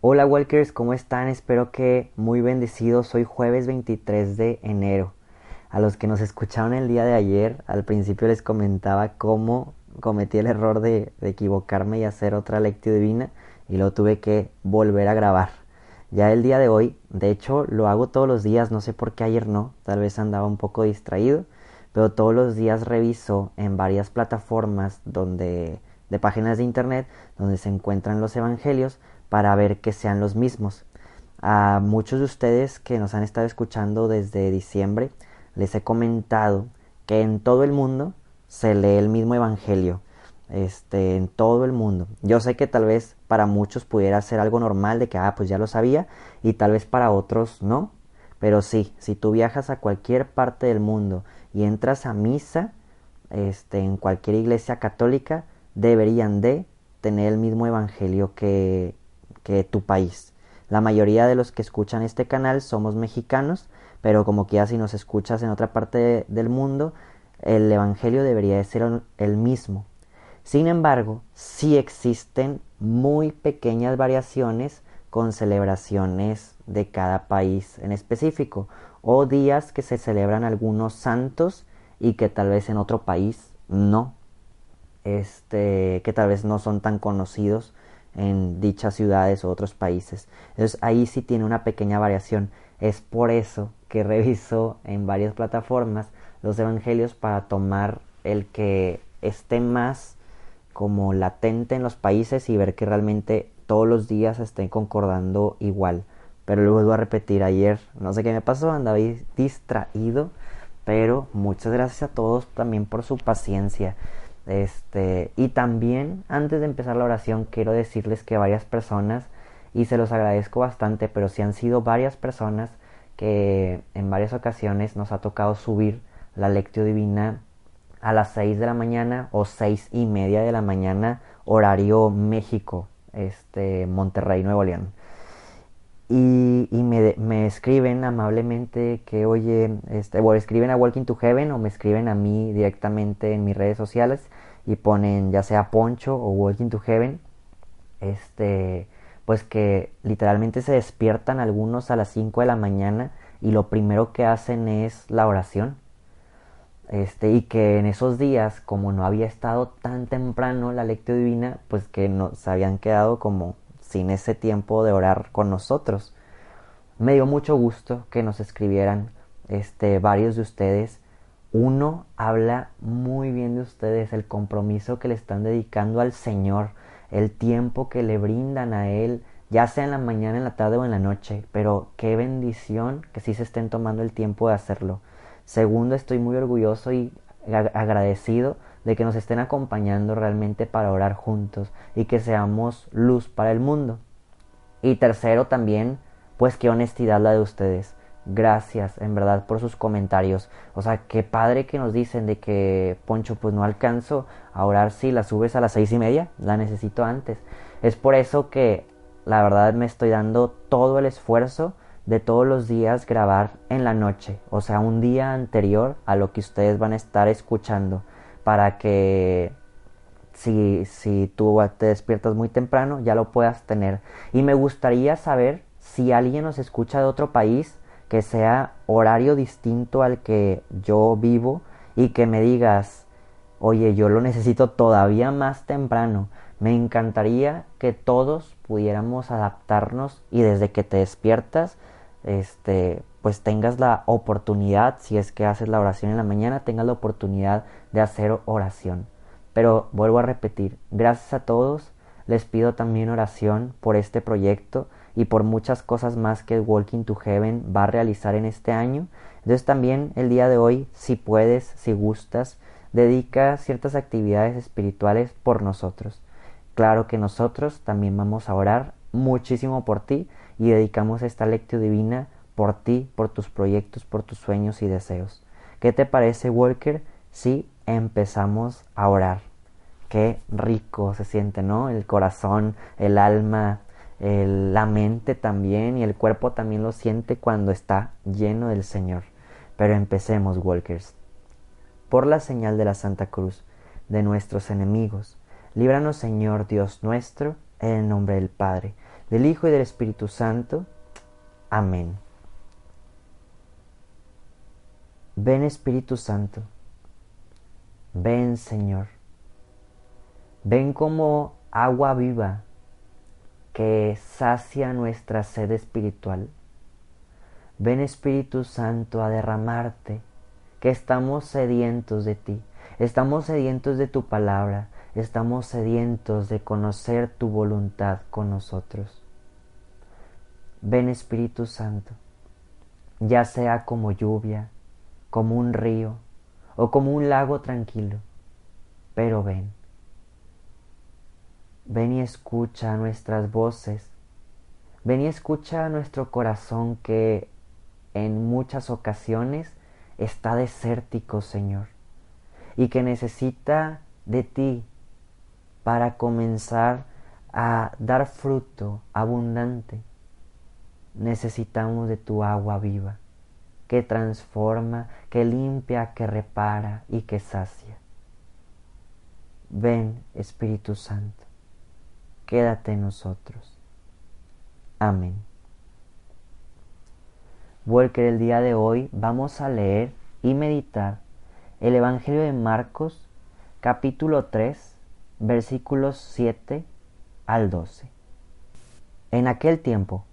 Hola Walkers, ¿cómo están? Espero que muy bendecidos. Hoy jueves 23 de enero. A los que nos escucharon el día de ayer, al principio les comentaba cómo cometí el error de, equivocarme y hacer otra lectio divina y lo tuve que volver a grabar. Ya el día de hoy, de hecho lo hago todos los días, no sé por qué ayer no, tal vez andaba un poco distraído, pero todos los días reviso en varias plataformas donde de páginas de internet donde se encuentran los evangelios para ver que sean los mismos. A muchos de ustedes que nos han estado escuchando desde diciembre, les he comentado que en todo el mundo se lee el mismo evangelio. Este, en todo el mundo. Yo sé que tal vez para muchos pudiera ser algo normal de que, ah, pues ya lo sabía, y tal vez para otros no. Pero sí, si tú viajas a cualquier parte del mundo y entras a misa, este, en cualquier iglesia católica, deberían de tener el mismo evangelio que, que tu país. La mayoría de los que escuchan este canal somos mexicanos, pero como que ya si nos escuchas en otra parte del mundo, el evangelio debería de ser el mismo. Sin embargo, sí existen muy pequeñas variaciones con celebraciones de cada país en específico o días que se celebran algunos santos y que tal vez en otro país no este que tal vez no son tan conocidos en dichas ciudades o otros países. Entonces ahí sí tiene una pequeña variación. Es por eso que reviso en varias plataformas los evangelios para tomar el que esté más como latente en los países y ver que realmente todos los días estén concordando igual. Pero lo vuelvo a repetir ayer, no sé qué me pasó, andaba distraído, pero muchas gracias a todos también por su paciencia. Este, y también antes de empezar la oración quiero decirles que varias personas, y se los agradezco bastante, pero si han sido varias personas que en varias ocasiones nos ha tocado subir la lectio divina a las 6 de la mañana o seis y media de la mañana, horario México, este, Monterrey, Nuevo León. Y, y me, me, escriben amablemente que, oye, este, o escriben a Walking to Heaven o me escriben a mí directamente en mis redes sociales y ponen ya sea Poncho o Walking to Heaven, este, pues que literalmente se despiertan algunos a las 5 de la mañana y lo primero que hacen es la oración. Este, y que en esos días, como no había estado tan temprano la lectura divina, pues que nos habían quedado como sin ese tiempo de orar con nosotros. Me dio mucho gusto que nos escribieran este, varios de ustedes uno habla muy bien de ustedes, el compromiso que le están dedicando al Señor, el tiempo que le brindan a Él, ya sea en la mañana, en la tarde o en la noche, pero qué bendición que sí se estén tomando el tiempo de hacerlo. Segundo, estoy muy orgulloso y agradecido de que nos estén acompañando realmente para orar juntos y que seamos luz para el mundo. Y tercero también, pues qué honestidad la de ustedes gracias en verdad por sus comentarios. O sea, qué padre que nos dicen de que Poncho, pues no alcanzo a orar si la subes a las seis y media, la necesito antes. Es por eso que la verdad me estoy dando todo el esfuerzo de todos los días grabar en la noche, o sea, un día anterior a lo que ustedes van a estar escuchando, para que si, si tú te despiertas muy temprano ya lo puedas tener. Y me gustaría saber si alguien nos escucha de otro país, que sea horario distinto al que yo vivo y que me digas, oye, yo lo necesito todavía más temprano. Me encantaría que todos pudiéramos adaptarnos y desde que te despiertas, este, pues tengas la oportunidad, si es que haces la oración en la mañana, tengas la oportunidad de hacer oración. Pero vuelvo a repetir, gracias a todos, les pido también oración por este proyecto y por muchas cosas más que Walking to Heaven va a realizar en este año. Entonces también el día de hoy, si puedes, si gustas, dedica ciertas actividades espirituales por nosotros. Claro que nosotros también vamos a orar muchísimo por ti y dedicamos esta lectio divina por ti, por tus proyectos, por tus sueños y deseos. ¿Qué te parece, Walker, si empezamos a orar? Qué rico se siente, ¿no? El corazón, el alma, la mente también y el cuerpo también lo siente cuando está lleno del Señor. Pero empecemos, Walkers. Por la señal de la Santa Cruz, de nuestros enemigos, líbranos, Señor Dios nuestro, en el nombre del Padre, del Hijo y del Espíritu Santo. Amén. Ven Espíritu Santo, ven Señor, ven como agua viva que sacia nuestra sed espiritual. Ven Espíritu Santo a derramarte, que estamos sedientos de ti, estamos sedientos de tu palabra, estamos sedientos de conocer tu voluntad con nosotros. Ven Espíritu Santo, ya sea como lluvia, como un río o como un lago tranquilo, pero ven. Ven y escucha nuestras voces, ven y escucha nuestro corazón que en muchas ocasiones está desértico, Señor, y que necesita de ti para comenzar a dar fruto abundante. Necesitamos de tu agua viva que transforma, que limpia, que repara y que sacia. Ven, Espíritu Santo, quédate en nosotros. Amén. Walker, el día de hoy vamos a leer y meditar el Evangelio de Marcos, capítulo 3, versículos 7 al 12. En aquel tiempo,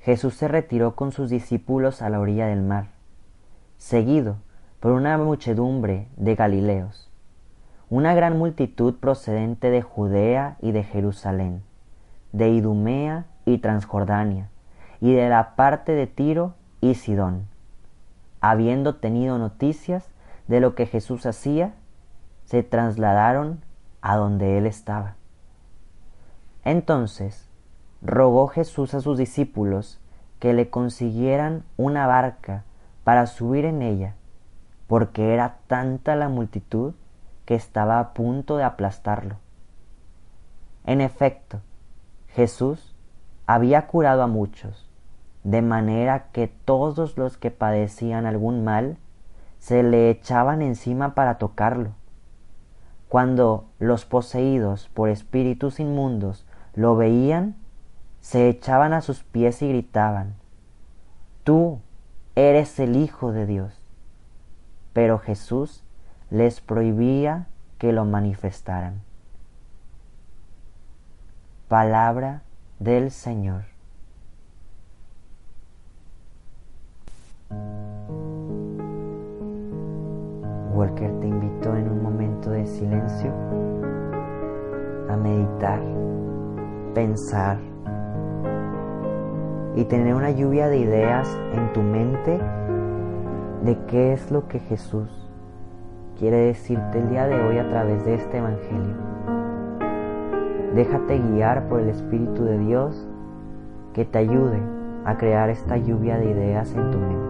Jesús se retiró con sus discípulos a la orilla del mar, seguido por una muchedumbre de Galileos, una gran multitud procedente de Judea y de Jerusalén, de Idumea y Transjordania, y de la parte de Tiro y Sidón. Habiendo tenido noticias de lo que Jesús hacía, se trasladaron a donde él estaba. Entonces rogó Jesús a sus discípulos que le consiguieran una barca para subir en ella, porque era tanta la multitud que estaba a punto de aplastarlo. En efecto, Jesús había curado a muchos, de manera que todos los que padecían algún mal se le echaban encima para tocarlo. Cuando los poseídos por espíritus inmundos lo veían, se echaban a sus pies y gritaban, Tú eres el Hijo de Dios. Pero Jesús les prohibía que lo manifestaran. Palabra del Señor. Walker te invito en un momento de silencio a meditar, pensar, y tener una lluvia de ideas en tu mente de qué es lo que Jesús quiere decirte el día de hoy a través de este Evangelio. Déjate guiar por el Espíritu de Dios que te ayude a crear esta lluvia de ideas en tu mente.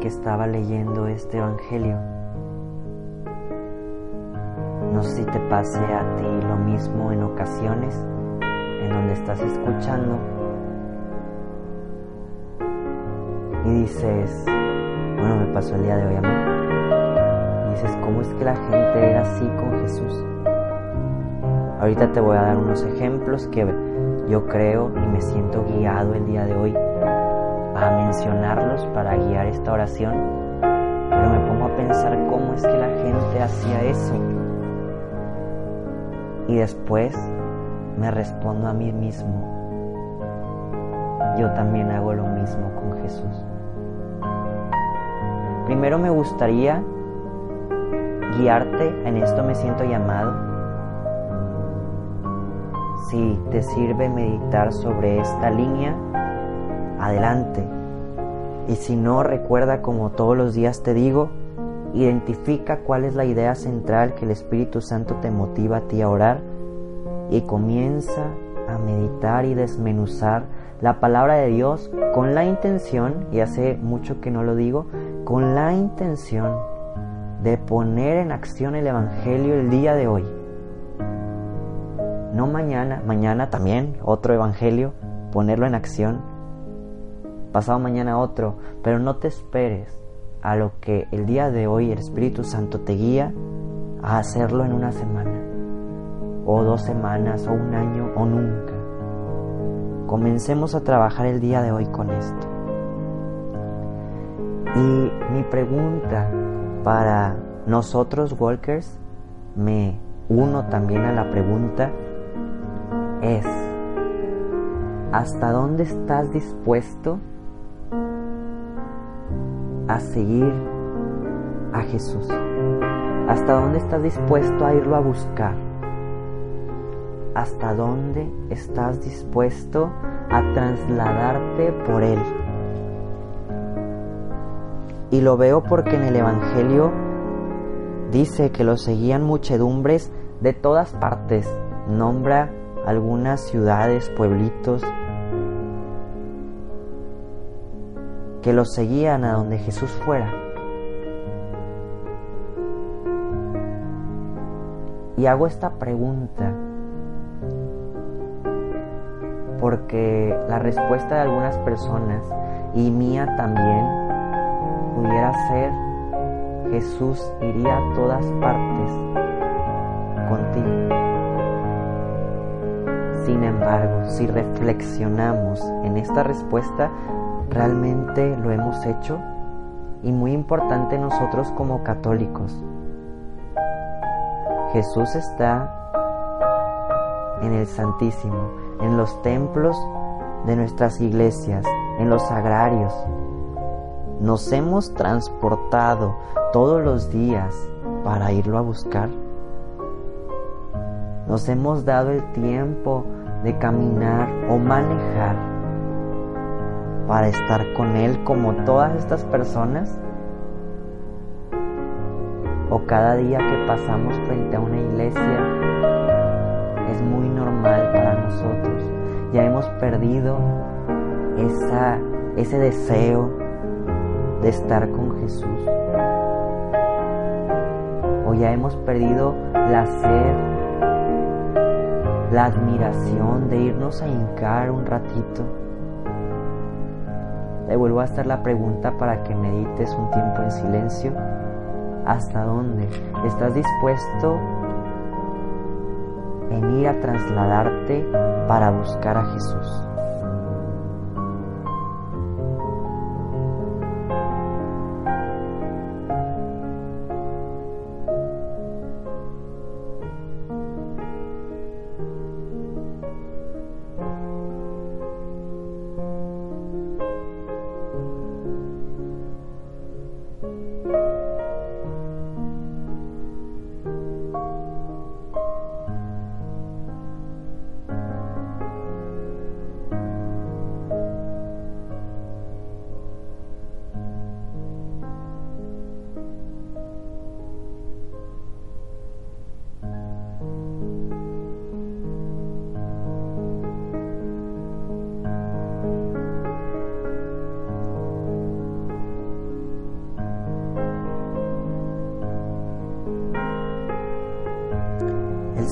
Que estaba leyendo este Evangelio. No sé si te pase a ti lo mismo en ocasiones en donde estás escuchando y dices, bueno, me pasó el día de hoy a mí. Dices, ¿cómo es que la gente era así con Jesús? Ahorita te voy a dar unos ejemplos que yo creo y me siento guiado el día de hoy a mencionarlos para guiar esta oración, pero me pongo a pensar cómo es que la gente hacía eso. Y después me respondo a mí mismo, yo también hago lo mismo con Jesús. Primero me gustaría guiarte, en esto me siento llamado. Si te sirve meditar sobre esta línea, adelante. Y si no, recuerda como todos los días te digo, identifica cuál es la idea central que el Espíritu Santo te motiva a ti a orar y comienza a meditar y desmenuzar la palabra de Dios con la intención, y hace mucho que no lo digo, con la intención de poner en acción el Evangelio el día de hoy. No mañana, mañana también otro Evangelio, ponerlo en acción. Pasado mañana otro, pero no te esperes a lo que el día de hoy el Espíritu Santo te guía a hacerlo en una semana, o dos semanas, o un año, o nunca. Comencemos a trabajar el día de hoy con esto. Y mi pregunta para nosotros, Walkers, me uno también a la pregunta, es, ¿hasta dónde estás dispuesto a seguir a Jesús? ¿Hasta dónde estás dispuesto a irlo a buscar? hasta dónde estás dispuesto a trasladarte por Él. Y lo veo porque en el Evangelio dice que lo seguían muchedumbres de todas partes. Nombra algunas ciudades, pueblitos, que lo seguían a donde Jesús fuera. Y hago esta pregunta porque la respuesta de algunas personas y mía también pudiera ser Jesús iría a todas partes contigo. Sin embargo, si reflexionamos en esta respuesta, ¿realmente lo hemos hecho? Y muy importante nosotros como católicos. Jesús está en el Santísimo, en los templos de nuestras iglesias, en los agrarios. Nos hemos transportado todos los días para irlo a buscar. Nos hemos dado el tiempo de caminar o manejar para estar con Él como todas estas personas. O cada día que pasamos frente a una iglesia es muy normal para nosotros. Ya hemos perdido ese deseo de estar con Jesús. O ya hemos perdido la sed, la admiración de irnos a hincar un ratito. Te vuelvo a hacer la pregunta para que medites un tiempo en silencio. ¿Hasta dónde estás dispuesto en ir a trasladarte para buscar a Jesús.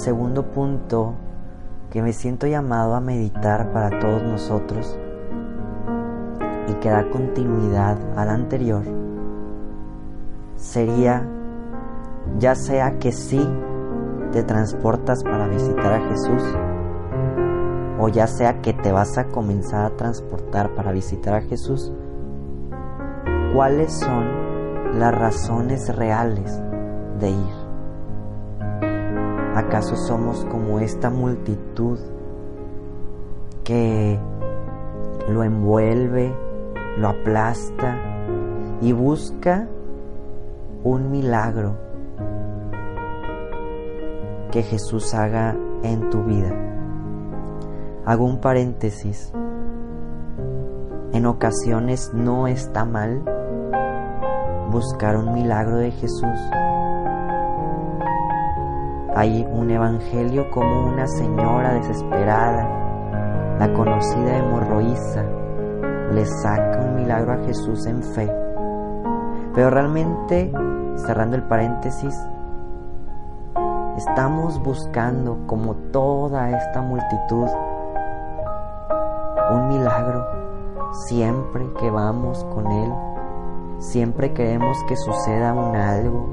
Segundo punto que me siento llamado a meditar para todos nosotros y que da continuidad al anterior sería ya sea que sí te transportas para visitar a Jesús, o ya sea que te vas a comenzar a transportar para visitar a Jesús, ¿cuáles son las razones reales de ir? ¿Acaso somos como esta multitud que lo envuelve, lo aplasta y busca un milagro que Jesús haga en tu vida? Hago un paréntesis. En ocasiones no está mal buscar un milagro de Jesús hay un evangelio como una señora desesperada, la conocida hemorroísa, le saca un milagro a Jesús en fe. Pero realmente, cerrando el paréntesis, estamos buscando, como toda esta multitud, un milagro siempre que vamos con Él, siempre queremos que suceda un algo,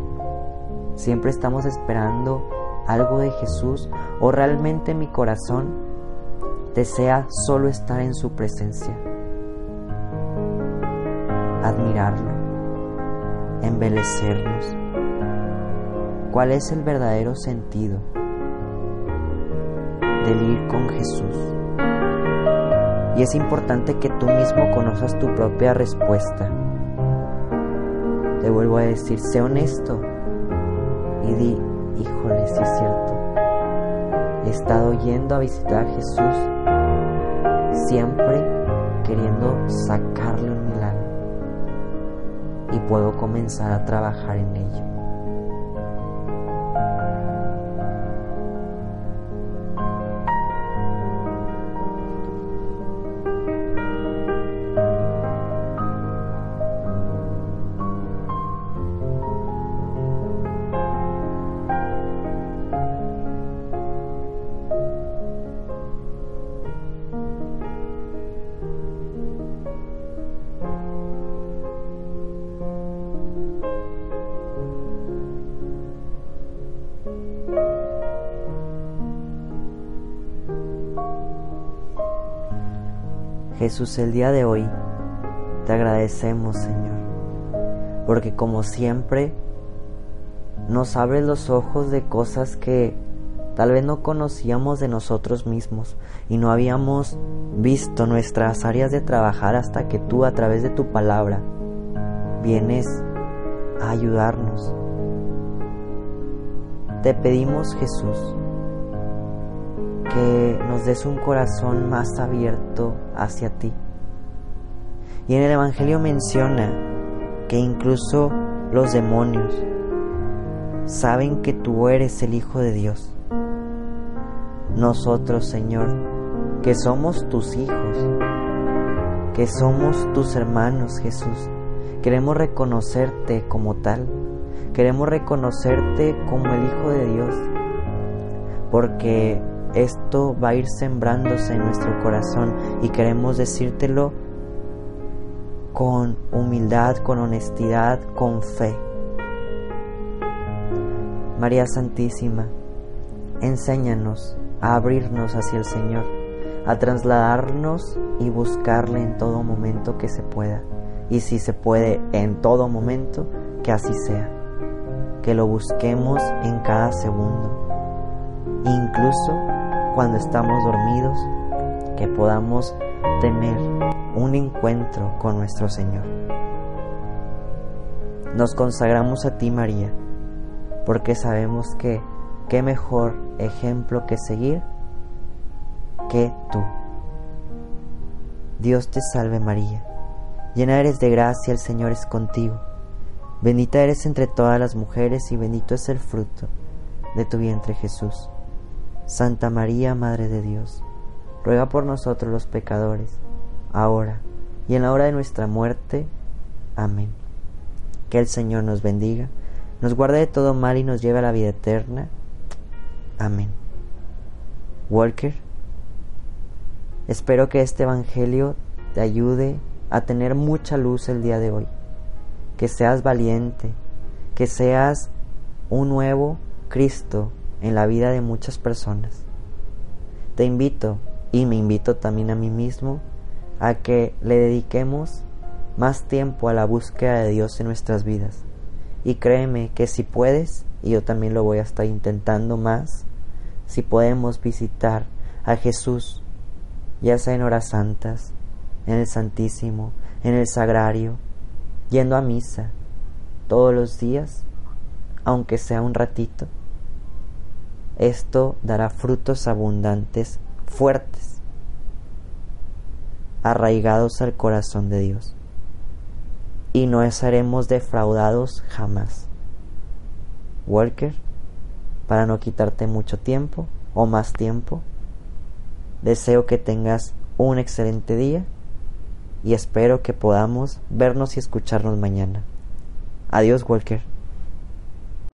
siempre estamos esperando algo de Jesús o realmente mi corazón desea solo estar en su presencia, admirarlo, embelecernos. ¿Cuál es el verdadero sentido del ir con Jesús? Y es importante que tú mismo conozcas tu propia respuesta. Te vuelvo a decir, sé honesto y di, híjole, sí es cierto. He estado yendo a visitar a Jesús siempre queriendo sacarle un milagro y puedo comenzar a trabajar en ello. Jesús, el día de hoy te agradecemos, Señor, porque como siempre nos abres los ojos de cosas que tal vez no conocíamos de nosotros mismos y no habíamos visto nuestras áreas de trabajar hasta que tú a través de tu palabra vienes a ayudarnos. Te pedimos, Jesús, que nos des un corazón más abierto hacia ti. Y en el Evangelio menciona que incluso los demonios saben que tú eres el Hijo de Dios. Nosotros, Señor, que somos tus hijos, que somos tus hermanos, Jesús, queremos reconocerte como tal, queremos reconocerte como el Hijo de Dios, porque esto va a ir sembrándose en nuestro corazón y queremos decírtelo con humildad, con honestidad, con fe. María Santísima, enséñanos a abrirnos hacia el Señor, a trasladarnos y buscarle en todo momento que se pueda. Y si se puede en todo momento, que así sea. Que lo busquemos en cada segundo. Incluso cuando estamos dormidos, que podamos tener un encuentro con nuestro Señor. Nos consagramos a ti, María, porque sabemos que qué mejor ejemplo que seguir que tú. Dios te salve María, llena eres de gracia, el Señor es contigo. Bendita eres entre todas las mujeres y bendito es el fruto de tu vientre Jesús. Santa María, Madre de Dios, ruega por nosotros los pecadores, ahora y en la hora de nuestra muerte. Amén. Que el Señor nos bendiga, nos guarde de todo mal y nos lleve a la vida eterna. Amén. Walker, espero que este Evangelio te ayude a tener mucha luz el día de hoy, que seas valiente, que seas un nuevo Cristo en la vida de muchas personas. Te invito y me invito también a mí mismo a que le dediquemos más tiempo a la búsqueda de Dios en nuestras vidas. Y créeme que si puedes, y yo también lo voy a estar intentando más, si podemos visitar a Jesús, ya sea en horas santas, en el Santísimo, en el Sagrario, yendo a misa todos los días, aunque sea un ratito, esto dará frutos abundantes, fuertes, arraigados al corazón de Dios. Y no seremos defraudados jamás. Walker, para no quitarte mucho tiempo o más tiempo, deseo que tengas un excelente día y espero que podamos vernos y escucharnos mañana. Adiós, Walker.